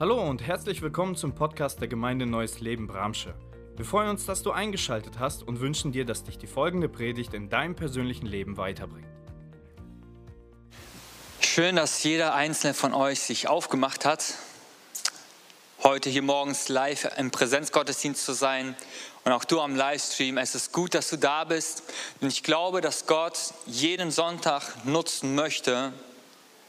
Hallo und herzlich willkommen zum Podcast der Gemeinde Neues Leben Bramsche. Wir freuen uns, dass du eingeschaltet hast und wünschen dir, dass dich die folgende Predigt in deinem persönlichen Leben weiterbringt. Schön, dass jeder einzelne von euch sich aufgemacht hat, heute hier morgens live im Präsenzgottesdienst zu sein und auch du am Livestream. Es ist gut, dass du da bist, denn ich glaube, dass Gott jeden Sonntag nutzen möchte,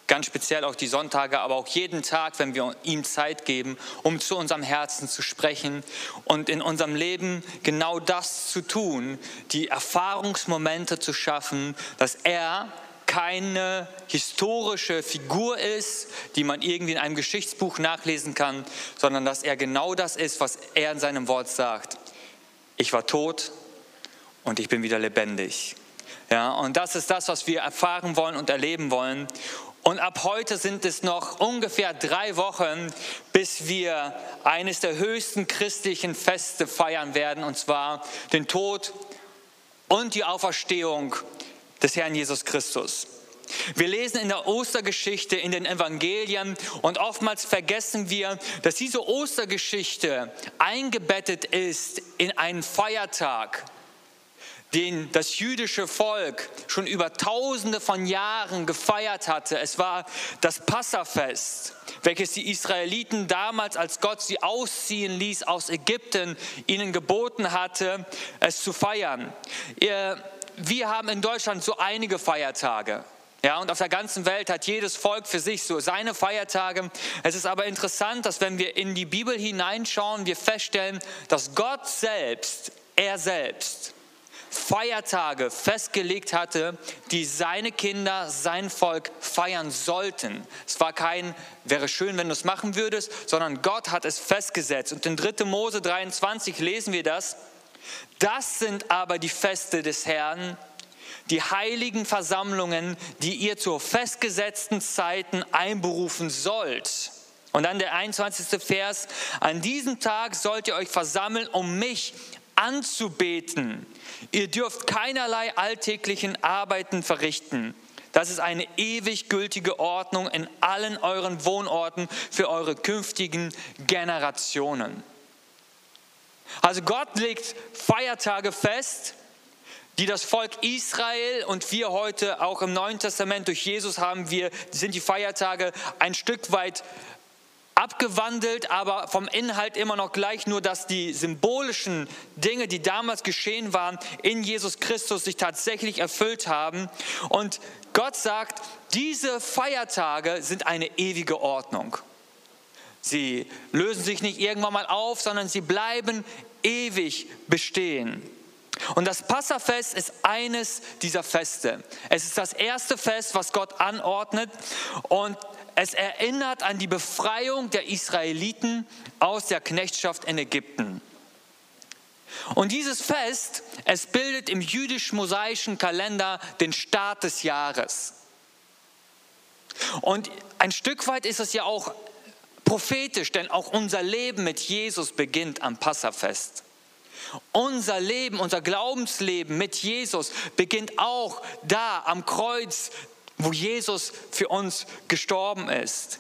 ganz speziell auch die Sonntage, aber auch jeden Tag, wenn wir ihm Zeit geben, um zu unserem Herzen zu sprechen und in unserem Leben genau das zu tun, die Erfahrungsmomente zu schaffen, dass er keine historische Figur ist, die man irgendwie in einem Geschichtsbuch nachlesen kann, sondern dass er genau das ist, was er in seinem Wort sagt. Ich war tot und ich bin wieder lebendig. Ja, und das ist das, was wir erfahren wollen und erleben wollen. Und ab heute sind es noch ungefähr drei Wochen, bis wir eines der höchsten christlichen Feste feiern werden, und zwar den Tod und die Auferstehung des Herrn Jesus Christus. Wir lesen in der Ostergeschichte in den Evangelien und oftmals vergessen wir, dass diese Ostergeschichte eingebettet ist in einen Feiertag, den das jüdische Volk schon über tausende von Jahren gefeiert hatte. Es war das Passafest, welches die Israeliten damals, als Gott sie ausziehen ließ aus Ägypten, ihnen geboten hatte, es zu feiern. Wir haben in Deutschland so einige Feiertage. Ja, und auf der ganzen Welt hat jedes Volk für sich so seine Feiertage. Es ist aber interessant, dass wenn wir in die Bibel hineinschauen, wir feststellen, dass Gott selbst, er selbst, Feiertage festgelegt hatte, die seine Kinder, sein Volk feiern sollten. Es war kein, wäre schön, wenn du es machen würdest, sondern Gott hat es festgesetzt. Und in 3. Mose 23 lesen wir das. Das sind aber die Feste des Herrn, die heiligen Versammlungen, die ihr zu festgesetzten Zeiten einberufen sollt. Und dann der 21. Vers, an diesem Tag sollt ihr euch versammeln, um mich anzubeten. Ihr dürft keinerlei alltäglichen Arbeiten verrichten. Das ist eine ewig gültige Ordnung in allen euren Wohnorten für eure künftigen Generationen. Also Gott legt Feiertage fest, die das Volk Israel und wir heute auch im Neuen Testament durch Jesus haben wir, sind die Feiertage ein Stück weit abgewandelt, aber vom Inhalt immer noch gleich, nur dass die symbolischen Dinge, die damals geschehen waren, in Jesus Christus sich tatsächlich erfüllt haben. Und Gott sagt, diese Feiertage sind eine ewige Ordnung. Sie lösen sich nicht irgendwann mal auf, sondern sie bleiben ewig bestehen. Und das Passafest ist eines dieser Feste. Es ist das erste Fest, was Gott anordnet. Und es erinnert an die Befreiung der Israeliten aus der Knechtschaft in Ägypten. Und dieses Fest, es bildet im jüdisch-mosaischen Kalender den Start des Jahres. Und ein Stück weit ist es ja auch prophetisch, denn auch unser Leben mit Jesus beginnt am Passafest. Unser Leben, unser Glaubensleben mit Jesus beginnt auch da am Kreuz wo Jesus für uns gestorben ist.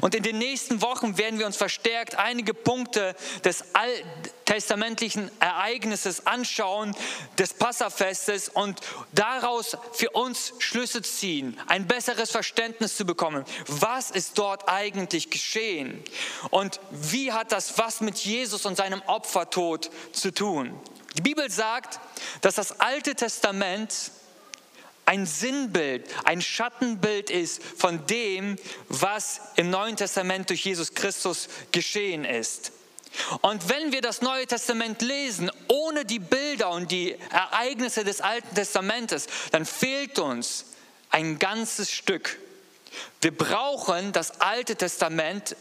Und in den nächsten Wochen werden wir uns verstärkt einige Punkte des alttestamentlichen Ereignisses anschauen, des Passafestes und daraus für uns Schlüsse ziehen, ein besseres Verständnis zu bekommen. Was ist dort eigentlich geschehen? Und wie hat das was mit Jesus und seinem Opfertod zu tun? Die Bibel sagt, dass das Alte Testament ein Sinnbild, ein Schattenbild ist von dem, was im Neuen Testament durch Jesus Christus geschehen ist. Und wenn wir das Neue Testament lesen, ohne die Bilder und die Ereignisse des Alten Testamentes, dann fehlt uns ein ganzes Stück. Wir brauchen das Alte Testament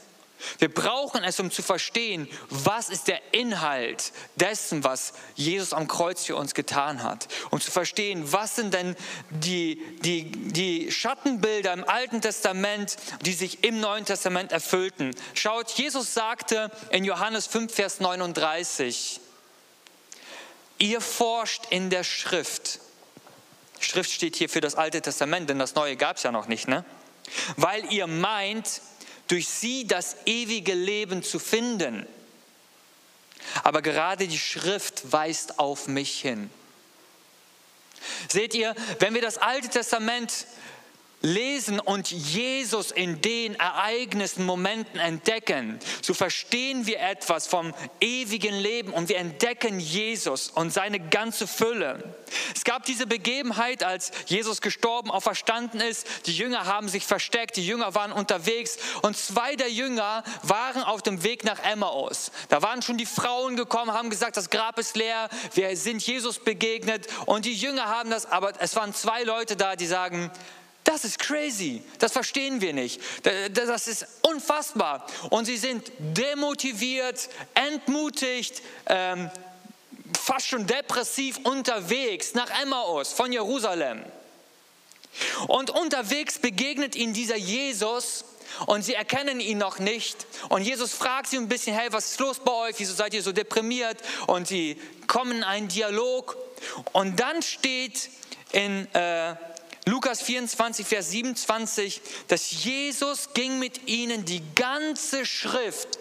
wir brauchen es, um zu verstehen, was ist der Inhalt dessen, was Jesus am Kreuz für uns getan hat. Um zu verstehen, was sind denn die, die, die Schattenbilder im Alten Testament, die sich im Neuen Testament erfüllten. Schaut, Jesus sagte in Johannes 5, Vers 39, ihr forscht in der Schrift. Schrift steht hier für das Alte Testament, denn das Neue gab es ja noch nicht, ne? Weil ihr meint, durch sie das ewige Leben zu finden. Aber gerade die Schrift weist auf mich hin. Seht ihr, wenn wir das Alte Testament lesen und Jesus in den Ereignissen, Momenten entdecken, so verstehen wir etwas vom ewigen Leben und wir entdecken Jesus und seine ganze Fülle. Es gab diese Begebenheit, als Jesus gestorben, auferstanden ist. Die Jünger haben sich versteckt, die Jünger waren unterwegs und zwei der Jünger waren auf dem Weg nach Emmaus. Da waren schon die Frauen gekommen, haben gesagt, das Grab ist leer, wir sind Jesus begegnet und die Jünger haben das, aber es waren zwei Leute da, die sagen, das ist crazy, das verstehen wir nicht. Das ist unfassbar. Und sie sind demotiviert, entmutigt, ähm, fast schon depressiv unterwegs nach Emmaus von Jerusalem. Und unterwegs begegnet ihnen dieser Jesus und sie erkennen ihn noch nicht. Und Jesus fragt sie ein bisschen, hey, was ist los bei euch? Wieso seid ihr so deprimiert? Und sie kommen in einen Dialog. Und dann steht in äh, Lukas 24, Vers 27, dass Jesus ging mit ihnen die ganze Schrift,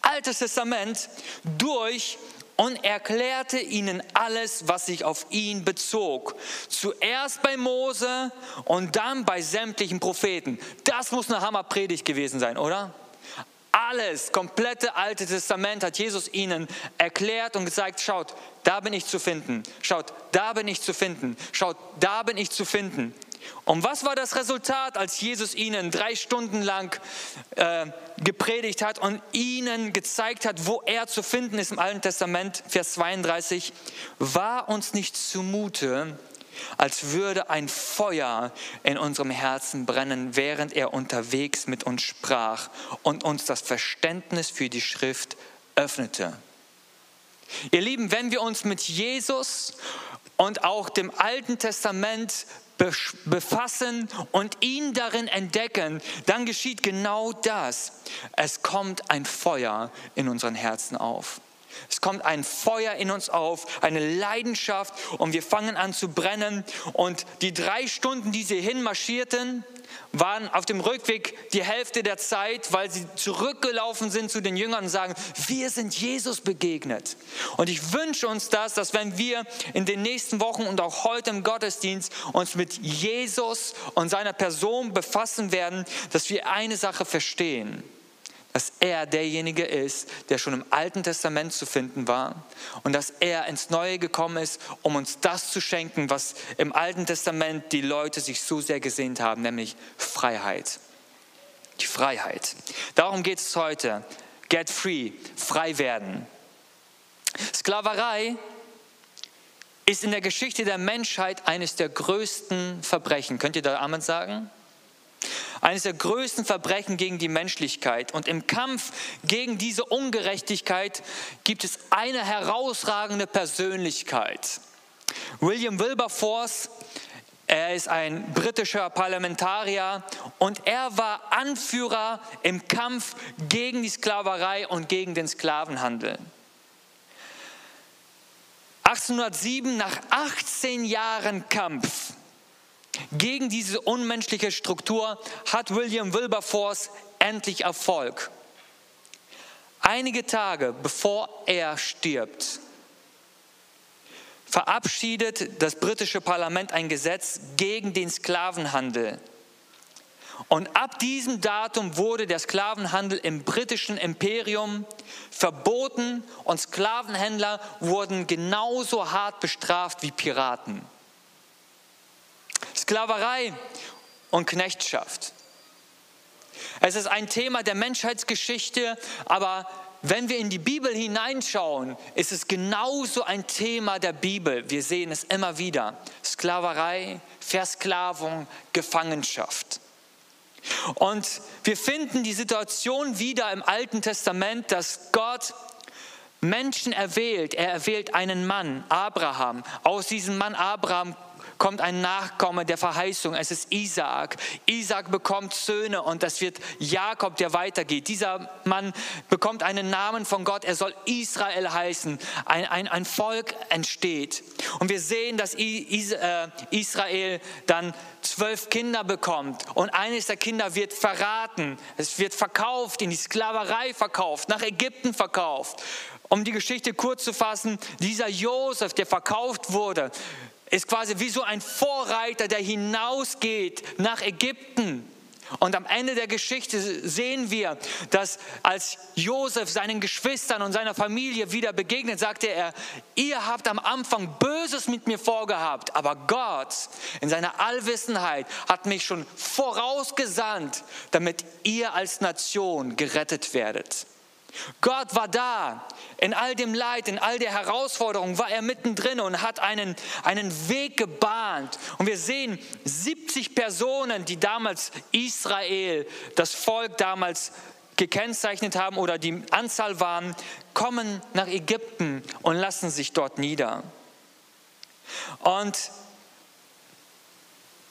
Altes Testament, durch und erklärte ihnen alles, was sich auf ihn bezog. Zuerst bei Mose und dann bei sämtlichen Propheten. Das muss eine Hammerpredigt gewesen sein, oder? Alles, komplette Alte Testament hat Jesus ihnen erklärt und gesagt, schaut, da bin ich zu finden. Schaut, da bin ich zu finden. Schaut, da bin ich zu finden. Und was war das Resultat, als Jesus ihnen drei Stunden lang äh, gepredigt hat und ihnen gezeigt hat, wo er zu finden ist im Alten Testament, Vers 32, war uns nicht zumute, als würde ein Feuer in unserem Herzen brennen, während er unterwegs mit uns sprach und uns das Verständnis für die Schrift öffnete. Ihr Lieben, wenn wir uns mit Jesus und auch dem Alten Testament befassen und ihn darin entdecken, dann geschieht genau das. Es kommt ein Feuer in unseren Herzen auf. Es kommt ein Feuer in uns auf, eine Leidenschaft und wir fangen an zu brennen. Und die drei Stunden, die sie hinmarschierten, waren auf dem Rückweg die Hälfte der Zeit, weil sie zurückgelaufen sind zu den Jüngern und sagen, wir sind Jesus begegnet. Und ich wünsche uns das, dass wenn wir in den nächsten Wochen und auch heute im Gottesdienst uns mit Jesus und seiner Person befassen werden, dass wir eine Sache verstehen dass er derjenige ist, der schon im Alten Testament zu finden war und dass er ins Neue gekommen ist, um uns das zu schenken, was im Alten Testament die Leute sich so sehr gesehnt haben, nämlich Freiheit. Die Freiheit. Darum geht es heute. Get free, frei werden. Sklaverei ist in der Geschichte der Menschheit eines der größten Verbrechen. Könnt ihr da Amen sagen? Eines der größten Verbrechen gegen die Menschlichkeit. Und im Kampf gegen diese Ungerechtigkeit gibt es eine herausragende Persönlichkeit. William Wilberforce, er ist ein britischer Parlamentarier und er war Anführer im Kampf gegen die Sklaverei und gegen den Sklavenhandel. 1807, nach 18 Jahren Kampf, gegen diese unmenschliche Struktur hat William Wilberforce endlich Erfolg. Einige Tage bevor er stirbt, verabschiedet das britische Parlament ein Gesetz gegen den Sklavenhandel. Und ab diesem Datum wurde der Sklavenhandel im britischen Imperium verboten und Sklavenhändler wurden genauso hart bestraft wie Piraten. Sklaverei und Knechtschaft. Es ist ein Thema der Menschheitsgeschichte, aber wenn wir in die Bibel hineinschauen, ist es genauso ein Thema der Bibel. Wir sehen es immer wieder. Sklaverei, Versklavung, Gefangenschaft. Und wir finden die Situation wieder im Alten Testament, dass Gott Menschen erwählt. Er erwählt einen Mann, Abraham. Aus diesem Mann Abraham kommt ein Nachkomme der Verheißung. Es ist Isaac. Isaac bekommt Söhne und das wird Jakob, der weitergeht. Dieser Mann bekommt einen Namen von Gott. Er soll Israel heißen. Ein, ein, ein Volk entsteht. Und wir sehen, dass äh, Israel dann zwölf Kinder bekommt und eines der Kinder wird verraten. Es wird verkauft, in die Sklaverei verkauft, nach Ägypten verkauft. Um die Geschichte kurz zu fassen, dieser Josef, der verkauft wurde, ist quasi wie so ein Vorreiter, der hinausgeht nach Ägypten. Und am Ende der Geschichte sehen wir, dass als Josef seinen Geschwistern und seiner Familie wieder begegnet, sagte er, ihr habt am Anfang Böses mit mir vorgehabt, aber Gott in seiner Allwissenheit hat mich schon vorausgesandt, damit ihr als Nation gerettet werdet. Gott war da. In all dem Leid, in all der Herausforderung war er mittendrin und hat einen, einen Weg gebahnt. Und wir sehen 70 Personen, die damals Israel, das Volk damals gekennzeichnet haben oder die Anzahl waren, kommen nach Ägypten und lassen sich dort nieder. Und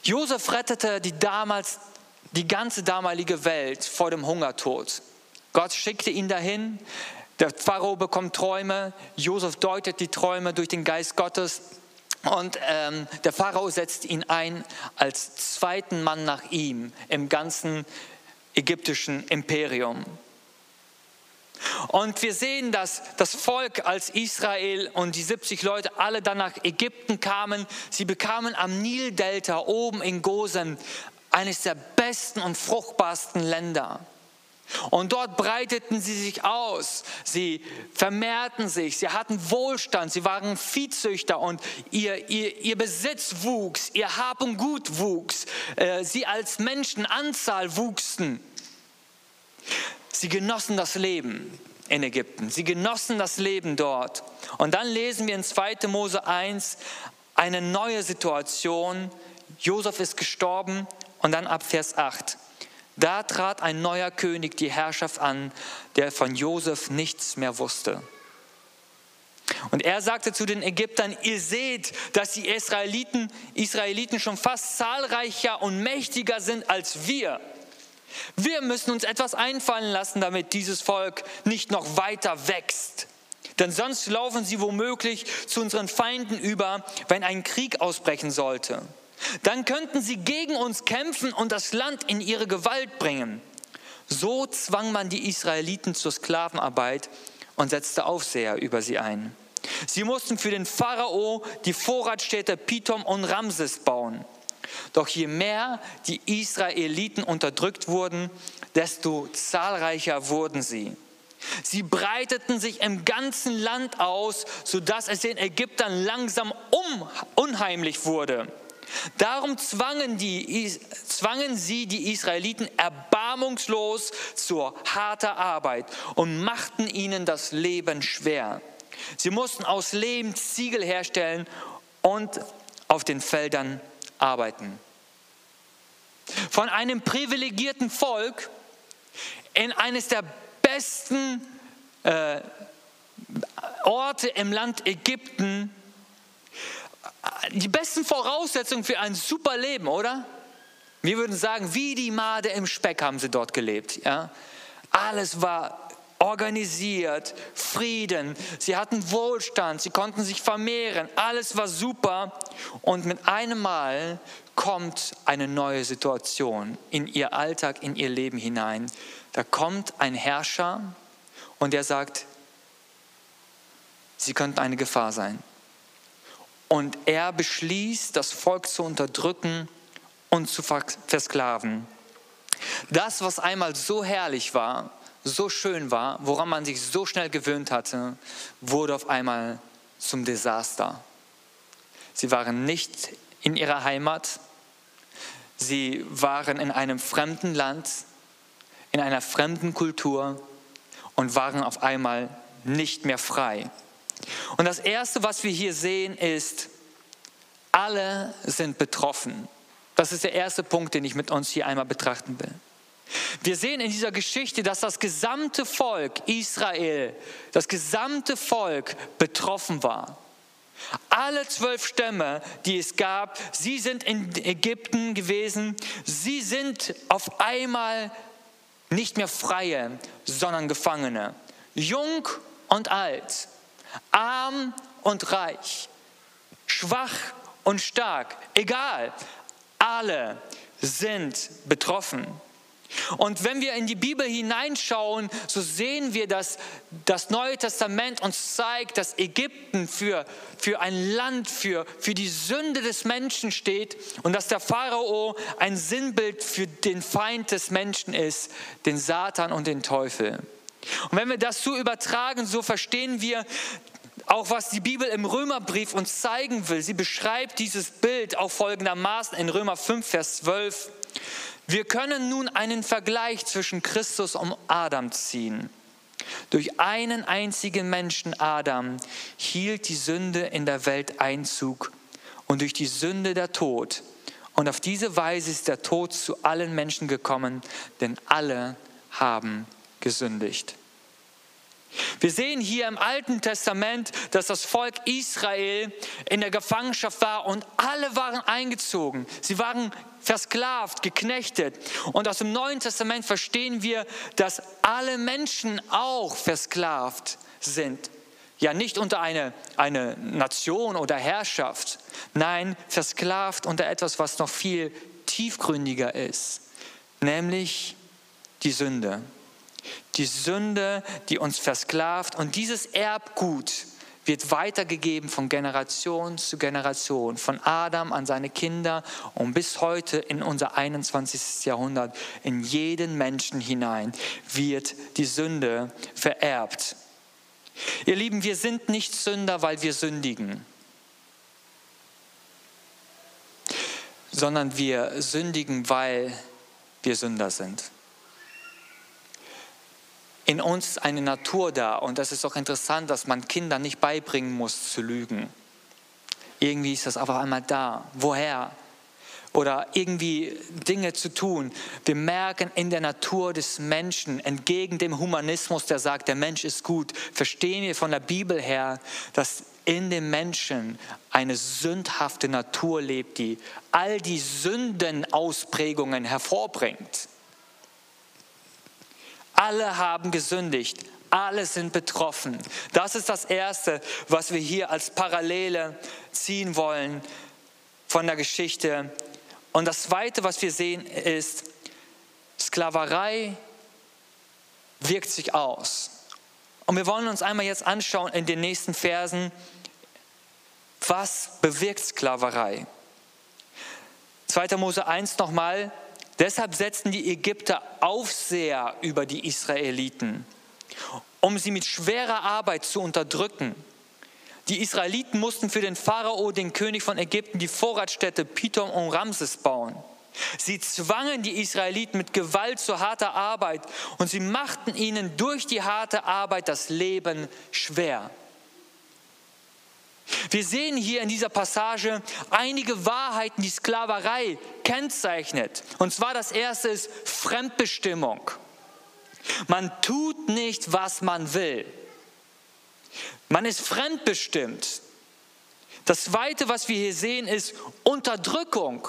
Josef rettete die damals die ganze damalige Welt vor dem Hungertod. Gott schickte ihn dahin. Der Pharao bekommt Träume. Josef deutet die Träume durch den Geist Gottes. Und ähm, der Pharao setzt ihn ein als zweiten Mann nach ihm im ganzen ägyptischen Imperium. Und wir sehen, dass das Volk als Israel und die 70 Leute alle dann nach Ägypten kamen. Sie bekamen am Nildelta oben in Gosen eines der besten und fruchtbarsten Länder. Und dort breiteten sie sich aus, sie vermehrten sich, sie hatten Wohlstand, sie waren Viehzüchter und ihr, ihr, ihr Besitz wuchs, ihr Hab und Gut wuchs, äh, sie als Menschenanzahl wuchsen. Sie genossen das Leben in Ägypten, sie genossen das Leben dort. Und dann lesen wir in 2. Mose 1 eine neue Situation. Josef ist gestorben und dann ab Vers 8. Da trat ein neuer König die Herrschaft an, der von Josef nichts mehr wusste. Und er sagte zu den Ägyptern, ihr seht, dass die Israeliten, Israeliten schon fast zahlreicher und mächtiger sind als wir. Wir müssen uns etwas einfallen lassen, damit dieses Volk nicht noch weiter wächst. Denn sonst laufen sie womöglich zu unseren Feinden über, wenn ein Krieg ausbrechen sollte. Dann könnten sie gegen uns kämpfen und das Land in ihre Gewalt bringen. So zwang man die Israeliten zur Sklavenarbeit und setzte Aufseher über sie ein. Sie mussten für den Pharao die Vorratsstädte Pithom und Ramses bauen. Doch je mehr die Israeliten unterdrückt wurden, desto zahlreicher wurden sie. Sie breiteten sich im ganzen Land aus, sodass es den Ägyptern langsam unheimlich wurde. Darum zwangen, die, zwangen sie die Israeliten erbarmungslos zur harter Arbeit und machten ihnen das Leben schwer. Sie mussten aus Lehm Ziegel herstellen und auf den Feldern arbeiten. Von einem privilegierten Volk in eines der besten äh, Orte im Land Ägypten die besten Voraussetzungen für ein super Leben, oder? Wir würden sagen, wie die Made im Speck haben sie dort gelebt. Ja? Alles war organisiert, Frieden, sie hatten Wohlstand, sie konnten sich vermehren, alles war super. Und mit einem Mal kommt eine neue Situation in ihr Alltag, in ihr Leben hinein. Da kommt ein Herrscher und der sagt, sie könnten eine Gefahr sein. Und er beschließt, das Volk zu unterdrücken und zu versklaven. Das, was einmal so herrlich war, so schön war, woran man sich so schnell gewöhnt hatte, wurde auf einmal zum Desaster. Sie waren nicht in ihrer Heimat, sie waren in einem fremden Land, in einer fremden Kultur und waren auf einmal nicht mehr frei. Und das Erste, was wir hier sehen, ist, alle sind betroffen. Das ist der erste Punkt, den ich mit uns hier einmal betrachten will. Wir sehen in dieser Geschichte, dass das gesamte Volk Israel, das gesamte Volk betroffen war. Alle zwölf Stämme, die es gab, sie sind in Ägypten gewesen. Sie sind auf einmal nicht mehr Freie, sondern Gefangene. Jung und alt, arm und reich, schwach und stark, egal, alle sind betroffen. Und wenn wir in die Bibel hineinschauen, so sehen wir, dass das Neue Testament uns zeigt, dass Ägypten für, für ein Land, für, für die Sünde des Menschen steht und dass der Pharao ein Sinnbild für den Feind des Menschen ist, den Satan und den Teufel. Und wenn wir das so übertragen, so verstehen wir, auch was die Bibel im Römerbrief uns zeigen will. Sie beschreibt dieses Bild auch folgendermaßen in Römer 5, Vers 12. Wir können nun einen Vergleich zwischen Christus und Adam ziehen. Durch einen einzigen Menschen, Adam, hielt die Sünde in der Welt Einzug und durch die Sünde der Tod. Und auf diese Weise ist der Tod zu allen Menschen gekommen, denn alle haben gesündigt. Wir sehen hier im Alten Testament, dass das Volk Israel in der Gefangenschaft war und alle waren eingezogen. Sie waren versklavt, geknechtet. Und aus dem Neuen Testament verstehen wir, dass alle Menschen auch versklavt sind. Ja, nicht unter eine, eine Nation oder Herrschaft. Nein, versklavt unter etwas, was noch viel tiefgründiger ist, nämlich die Sünde. Die Sünde, die uns versklavt. Und dieses Erbgut wird weitergegeben von Generation zu Generation, von Adam an seine Kinder. Und bis heute in unser 21. Jahrhundert, in jeden Menschen hinein wird die Sünde vererbt. Ihr Lieben, wir sind nicht Sünder, weil wir sündigen, sondern wir sündigen, weil wir Sünder sind in uns eine Natur da. Und das ist auch interessant, dass man Kindern nicht beibringen muss zu lügen. Irgendwie ist das auf einmal da. Woher? Oder irgendwie Dinge zu tun. Wir merken in der Natur des Menschen, entgegen dem Humanismus, der sagt, der Mensch ist gut, verstehen wir von der Bibel her, dass in dem Menschen eine sündhafte Natur lebt, die all die Sündenausprägungen hervorbringt. Alle haben gesündigt. Alle sind betroffen. Das ist das Erste, was wir hier als Parallele ziehen wollen von der Geschichte. Und das Zweite, was wir sehen, ist, Sklaverei wirkt sich aus. Und wir wollen uns einmal jetzt anschauen in den nächsten Versen, was bewirkt Sklaverei. 2. Mose 1 nochmal, Deshalb setzten die Ägypter Aufseher über die Israeliten, um sie mit schwerer Arbeit zu unterdrücken. Die Israeliten mussten für den Pharao, den König von Ägypten, die Vorratsstätte Pithom und Ramses bauen. Sie zwangen die Israeliten mit Gewalt zu harter Arbeit und sie machten ihnen durch die harte Arbeit das Leben schwer. Wir sehen hier in dieser Passage einige Wahrheiten, die Sklaverei kennzeichnet. Und zwar das erste ist Fremdbestimmung. Man tut nicht, was man will. Man ist fremdbestimmt. Das zweite, was wir hier sehen, ist Unterdrückung.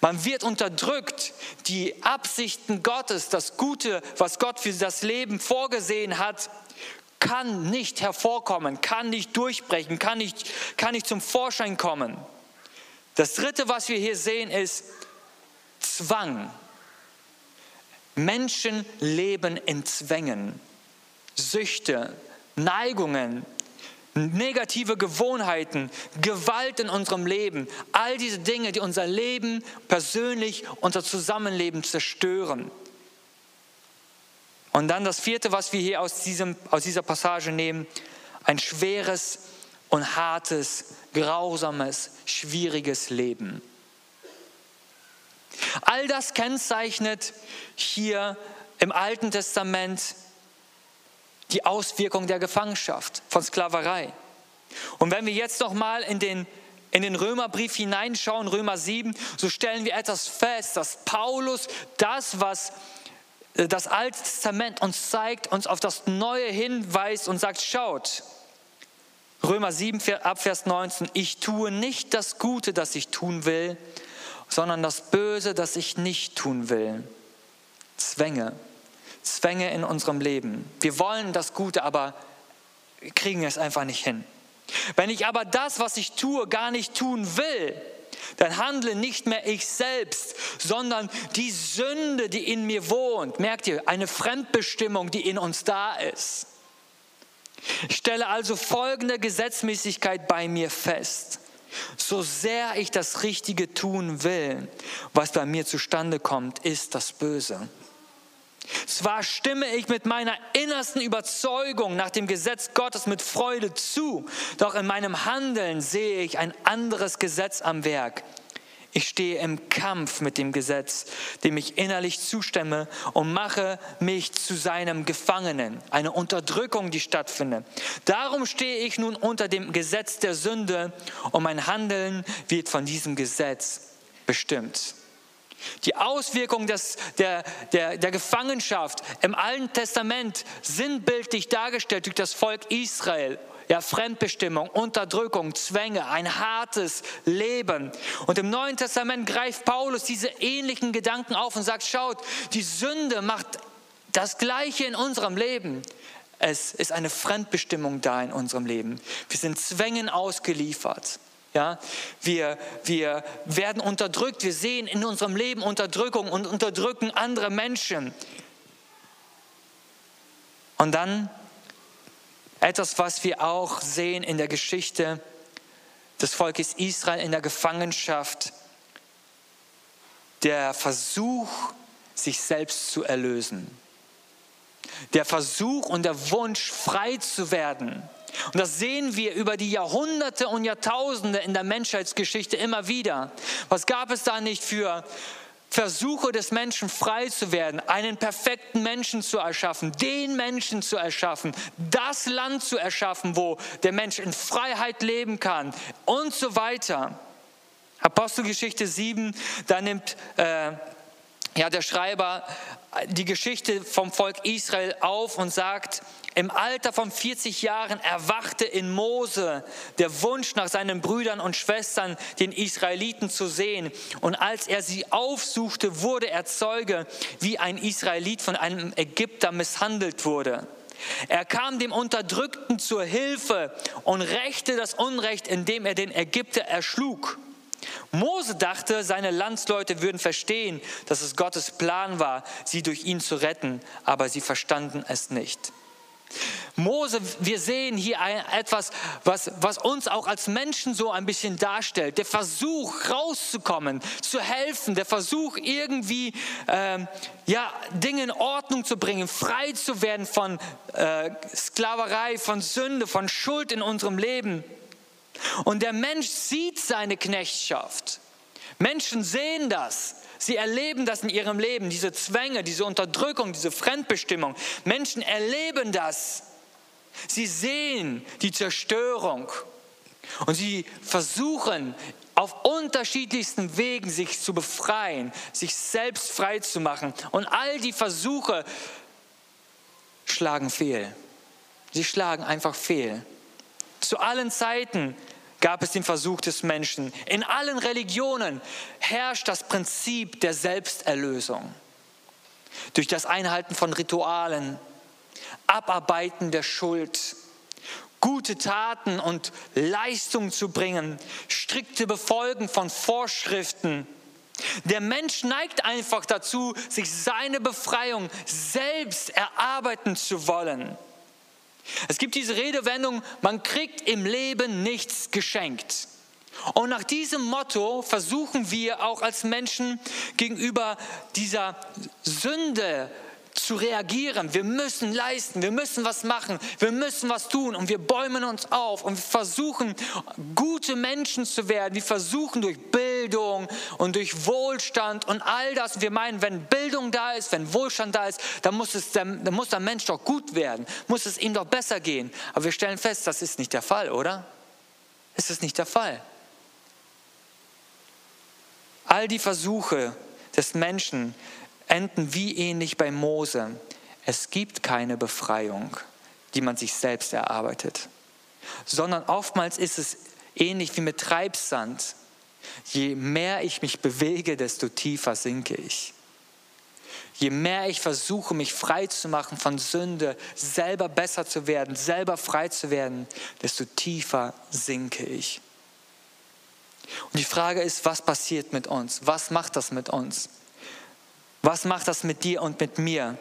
Man wird unterdrückt. Die Absichten Gottes, das Gute, was Gott für das Leben vorgesehen hat, kann nicht hervorkommen, kann nicht durchbrechen, kann nicht, kann nicht zum Vorschein kommen. Das Dritte, was wir hier sehen, ist Zwang. Menschen leben in Zwängen, Süchte, Neigungen, negative Gewohnheiten, Gewalt in unserem Leben, all diese Dinge, die unser Leben persönlich, unser Zusammenleben zerstören. Und dann das vierte, was wir hier aus, diesem, aus dieser Passage nehmen, ein schweres und hartes, grausames, schwieriges Leben. All das kennzeichnet hier im Alten Testament die Auswirkung der Gefangenschaft, von Sklaverei. Und wenn wir jetzt noch mal in den in den Römerbrief hineinschauen, Römer 7, so stellen wir etwas fest, dass Paulus das, was das Alte Testament uns zeigt, uns auf das Neue hinweist und sagt, schaut, Römer 7, Abvers 19, ich tue nicht das Gute, das ich tun will, sondern das Böse, das ich nicht tun will. Zwänge, Zwänge in unserem Leben. Wir wollen das Gute, aber kriegen es einfach nicht hin. Wenn ich aber das, was ich tue, gar nicht tun will, dann handle nicht mehr ich selbst, sondern die Sünde, die in mir wohnt. Merkt ihr, eine Fremdbestimmung, die in uns da ist. Ich stelle also folgende Gesetzmäßigkeit bei mir fest. So sehr ich das Richtige tun will, was bei mir zustande kommt, ist das Böse. Zwar stimme ich mit meiner innersten Überzeugung nach dem Gesetz Gottes mit Freude zu, doch in meinem Handeln sehe ich ein anderes Gesetz am Werk. Ich stehe im Kampf mit dem Gesetz, dem ich innerlich zustimme und mache mich zu seinem Gefangenen. Eine Unterdrückung, die stattfindet. Darum stehe ich nun unter dem Gesetz der Sünde und mein Handeln wird von diesem Gesetz bestimmt. Die Auswirkungen des, der, der, der Gefangenschaft im Alten Testament sinnbildlich dargestellt durch das Volk Israel ja, Fremdbestimmung, Unterdrückung, Zwänge, ein hartes Leben. Und im Neuen Testament greift Paulus diese ähnlichen Gedanken auf und sagt, schaut, die Sünde macht das Gleiche in unserem Leben. Es ist eine Fremdbestimmung da in unserem Leben. Wir sind Zwängen ausgeliefert. Ja, wir, wir werden unterdrückt, wir sehen in unserem Leben Unterdrückung und unterdrücken andere Menschen. Und dann etwas, was wir auch sehen in der Geschichte des Volkes Israel in der Gefangenschaft. Der Versuch, sich selbst zu erlösen. Der Versuch und der Wunsch, frei zu werden. Und das sehen wir über die Jahrhunderte und Jahrtausende in der Menschheitsgeschichte immer wieder. Was gab es da nicht für Versuche des Menschen frei zu werden, einen perfekten Menschen zu erschaffen, den Menschen zu erschaffen, das Land zu erschaffen, wo der Mensch in Freiheit leben kann und so weiter. Apostelgeschichte 7, da nimmt äh, ja, der Schreiber die Geschichte vom Volk Israel auf und sagt, im Alter von 40 Jahren erwachte in Mose der Wunsch nach seinen Brüdern und Schwestern, den Israeliten zu sehen. Und als er sie aufsuchte, wurde er Zeuge, wie ein Israelit von einem Ägypter misshandelt wurde. Er kam dem Unterdrückten zur Hilfe und rächte das Unrecht, indem er den Ägypter erschlug. Mose dachte, seine Landsleute würden verstehen, dass es Gottes Plan war, sie durch ihn zu retten, aber sie verstanden es nicht. Mose, wir sehen hier etwas, was, was uns auch als Menschen so ein bisschen darstellt. Der Versuch, rauszukommen, zu helfen, der Versuch, irgendwie ähm, ja, Dinge in Ordnung zu bringen, frei zu werden von äh, Sklaverei, von Sünde, von Schuld in unserem Leben. Und der Mensch sieht seine Knechtschaft. Menschen sehen das. Sie erleben das in ihrem Leben, diese Zwänge, diese Unterdrückung, diese Fremdbestimmung. Menschen erleben das. Sie sehen die Zerstörung und sie versuchen auf unterschiedlichsten Wegen sich zu befreien, sich selbst frei zu machen. Und all die Versuche schlagen fehl. Sie schlagen einfach fehl. Zu allen Zeiten gab es den Versuch des Menschen. In allen Religionen herrscht das Prinzip der Selbsterlösung. Durch das Einhalten von Ritualen, Abarbeiten der Schuld, gute Taten und Leistungen zu bringen, strikte Befolgen von Vorschriften. Der Mensch neigt einfach dazu, sich seine Befreiung selbst erarbeiten zu wollen. Es gibt diese Redewendung, man kriegt im Leben nichts geschenkt. Und nach diesem Motto versuchen wir auch als Menschen gegenüber dieser Sünde zu reagieren. Wir müssen leisten, wir müssen was machen, wir müssen was tun und wir bäumen uns auf und wir versuchen, gute Menschen zu werden. Wir versuchen durch Bildung und durch Wohlstand und all das. Wir meinen, wenn Bildung da ist, wenn Wohlstand da ist, dann muss, es, dann muss der Mensch doch gut werden, muss es ihm doch besser gehen. Aber wir stellen fest, das ist nicht der Fall, oder? Ist es nicht der Fall? All die Versuche des Menschen, enden wie ähnlich bei Mose. Es gibt keine Befreiung, die man sich selbst erarbeitet. sondern oftmals ist es ähnlich wie mit Treibsand. Je mehr ich mich bewege, desto tiefer sinke ich. Je mehr ich versuche, mich frei zu machen von Sünde, selber besser zu werden, selber frei zu werden, desto tiefer sinke ich. Und die Frage ist, was passiert mit uns? Was macht das mit uns? Was macht das mit dir und mit mir?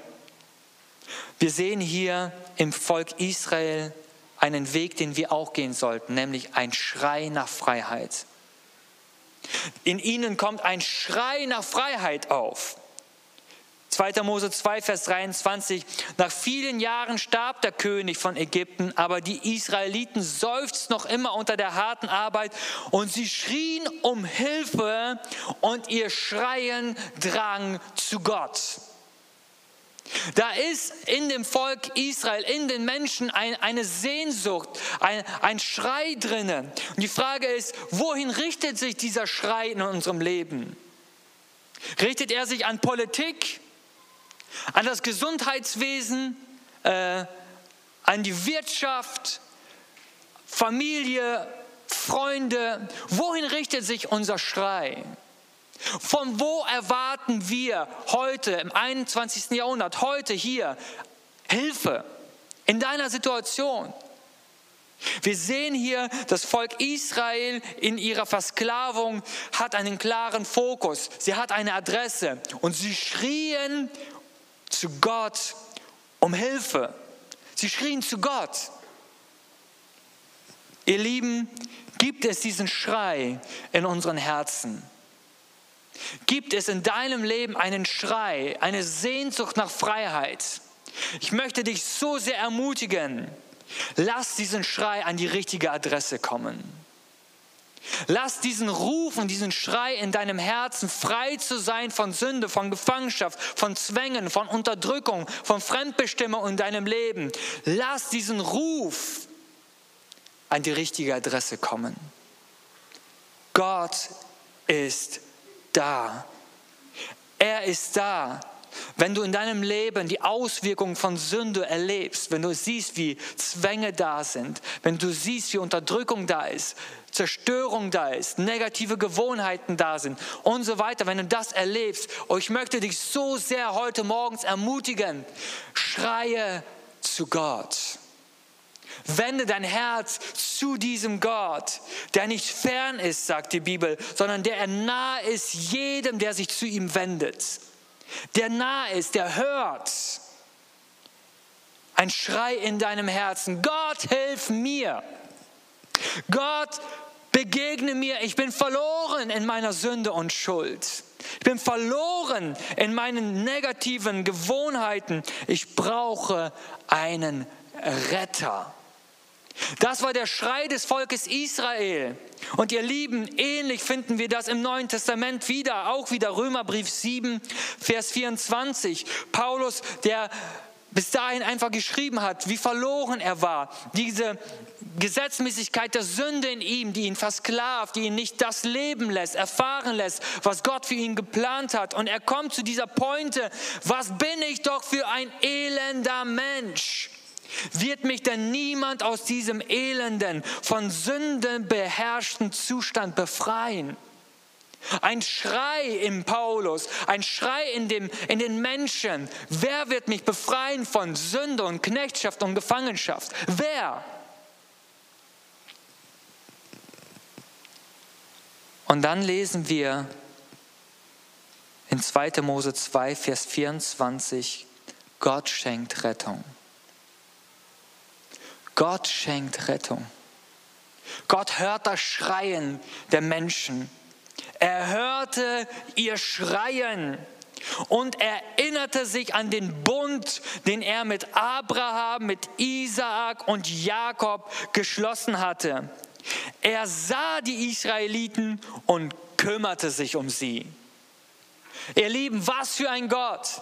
Wir sehen hier im Volk Israel einen Weg, den wir auch gehen sollten, nämlich ein Schrei nach Freiheit. In ihnen kommt ein Schrei nach Freiheit auf. 2. Mose 2, Vers 23. Nach vielen Jahren starb der König von Ägypten, aber die Israeliten seufzten noch immer unter der harten Arbeit und sie schrien um Hilfe und ihr Schreien drang zu Gott. Da ist in dem Volk Israel, in den Menschen ein, eine Sehnsucht, ein, ein Schrei drinnen. Und die Frage ist, wohin richtet sich dieser Schrei in unserem Leben? Richtet er sich an Politik? an das Gesundheitswesen, äh, an die Wirtschaft, Familie, Freunde. Wohin richtet sich unser Schrei? Von wo erwarten wir heute im 21. Jahrhundert, heute hier, Hilfe in deiner Situation? Wir sehen hier, das Volk Israel in ihrer Versklavung hat einen klaren Fokus. Sie hat eine Adresse und sie schrien zu Gott um Hilfe. Sie schrien zu Gott. Ihr Lieben, gibt es diesen Schrei in unseren Herzen? Gibt es in deinem Leben einen Schrei, eine Sehnsucht nach Freiheit? Ich möchte dich so sehr ermutigen, lass diesen Schrei an die richtige Adresse kommen. Lass diesen Ruf und diesen Schrei in deinem Herzen, frei zu sein von Sünde, von Gefangenschaft, von Zwängen, von Unterdrückung, von Fremdbestimmung in deinem Leben. Lass diesen Ruf an die richtige Adresse kommen. Gott ist da. Er ist da. Wenn du in deinem Leben die Auswirkungen von Sünde erlebst, wenn du siehst, wie Zwänge da sind, wenn du siehst, wie Unterdrückung da ist, Zerstörung da ist, negative Gewohnheiten da sind und so weiter, wenn du das erlebst, oh, ich möchte dich so sehr heute morgens ermutigen, schreie zu Gott. Wende dein Herz zu diesem Gott, der nicht fern ist, sagt die Bibel, sondern der nahe ist jedem, der sich zu ihm wendet. Der nahe ist, der hört. Ein Schrei in deinem Herzen. Gott, hilf mir. Gott, begegne mir. Ich bin verloren in meiner Sünde und Schuld. Ich bin verloren in meinen negativen Gewohnheiten. Ich brauche einen Retter. Das war der Schrei des Volkes Israel. Und ihr Lieben, ähnlich finden wir das im Neuen Testament wieder, auch wieder Römerbrief 7, Vers 24. Paulus, der bis dahin einfach geschrieben hat, wie verloren er war. Diese Gesetzmäßigkeit der Sünde in ihm, die ihn versklavt, die ihn nicht das leben lässt, erfahren lässt, was Gott für ihn geplant hat. Und er kommt zu dieser Pointe, was bin ich doch für ein elender Mensch? Wird mich denn niemand aus diesem elenden, von Sünden beherrschten Zustand befreien? Ein Schrei im Paulus, ein Schrei in, dem, in den Menschen. Wer wird mich befreien von Sünde und Knechtschaft und Gefangenschaft? Wer? Und dann lesen wir in 2. Mose 2, Vers 24, Gott schenkt Rettung. Gott schenkt Rettung. Gott hört das Schreien der Menschen. Er hörte ihr Schreien und erinnerte sich an den Bund, den er mit Abraham, mit Isaak und Jakob geschlossen hatte. Er sah die Israeliten und kümmerte sich um sie. Ihr Lieben, was für ein Gott!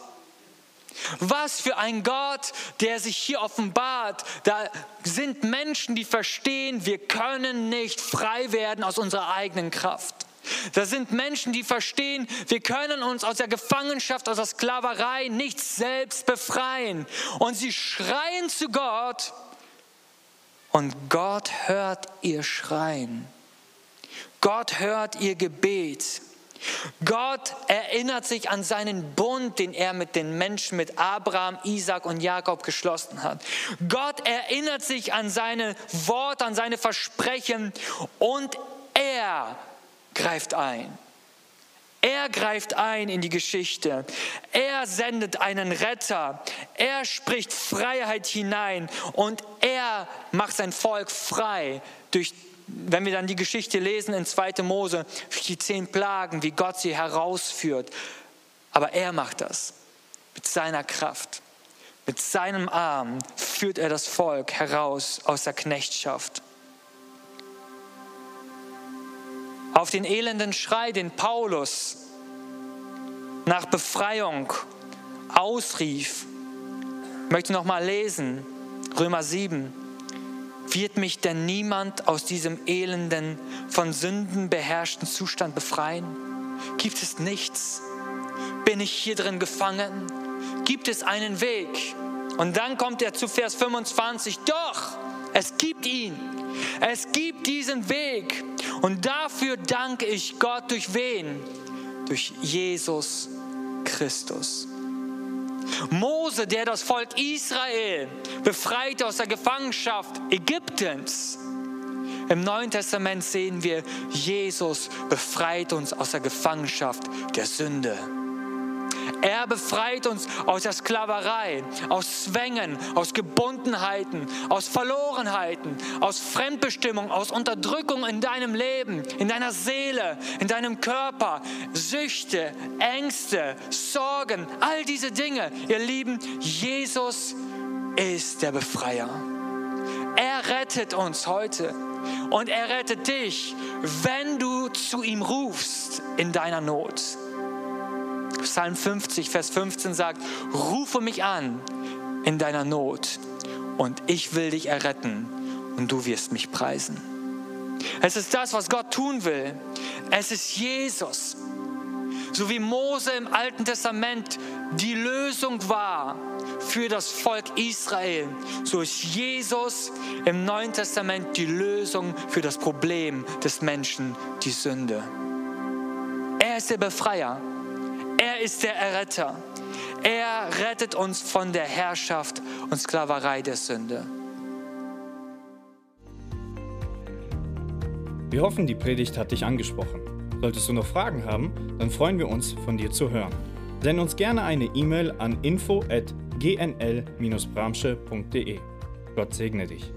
Was für ein Gott, der sich hier offenbart. Da sind Menschen, die verstehen, wir können nicht frei werden aus unserer eigenen Kraft. Da sind Menschen, die verstehen, wir können uns aus der Gefangenschaft, aus der Sklaverei nicht selbst befreien. Und sie schreien zu Gott Und Gott hört ihr Schreien. Gott hört ihr Gebet. Gott erinnert sich an seinen Bund, den er mit den Menschen, mit Abraham, Isaac und Jakob geschlossen hat. Gott erinnert sich an seine Worte, an seine Versprechen und er greift ein. Er greift ein in die Geschichte. Er sendet einen Retter. Er spricht Freiheit hinein und er macht sein Volk frei durch wenn wir dann die Geschichte lesen in 2. Mose, die zehn Plagen, wie Gott sie herausführt. Aber er macht das mit seiner Kraft. Mit seinem Arm führt er das Volk heraus aus der Knechtschaft. Auf den elenden Schrei, den Paulus nach Befreiung ausrief, möchte noch mal lesen, Römer 7 wird mich denn niemand aus diesem elenden, von Sünden beherrschten Zustand befreien? Gibt es nichts? Bin ich hier drin gefangen? Gibt es einen Weg? Und dann kommt er zu Vers 25. Doch, es gibt ihn. Es gibt diesen Weg. Und dafür danke ich Gott durch wen? Durch Jesus Christus. Mose, der das Volk Israel befreite aus der Gefangenschaft Ägyptens. Im Neuen Testament sehen wir, Jesus befreit uns aus der Gefangenschaft der Sünde. Er befreit uns aus der Sklaverei, aus Zwängen, aus Gebundenheiten, aus Verlorenheiten, aus Fremdbestimmung, aus Unterdrückung in deinem Leben, in deiner Seele, in deinem Körper, Süchte, Ängste, Sorgen, all diese Dinge. Ihr Lieben, Jesus ist der Befreier. Er rettet uns heute und er rettet dich, wenn du zu ihm rufst in deiner Not. Psalm 50, Vers 15 sagt, rufe mich an in deiner Not und ich will dich erretten und du wirst mich preisen. Es ist das, was Gott tun will. Es ist Jesus. So wie Mose im Alten Testament die Lösung war für das Volk Israel, so ist Jesus im Neuen Testament die Lösung für das Problem des Menschen, die Sünde. Er ist der Befreier. Er ist der Erretter. Er rettet uns von der Herrschaft und Sklaverei der Sünde. Wir hoffen, die Predigt hat dich angesprochen. Solltest du noch Fragen haben, dann freuen wir uns, von dir zu hören. Send uns gerne eine E-Mail an info@gnl-bramsche.de. Gott segne dich.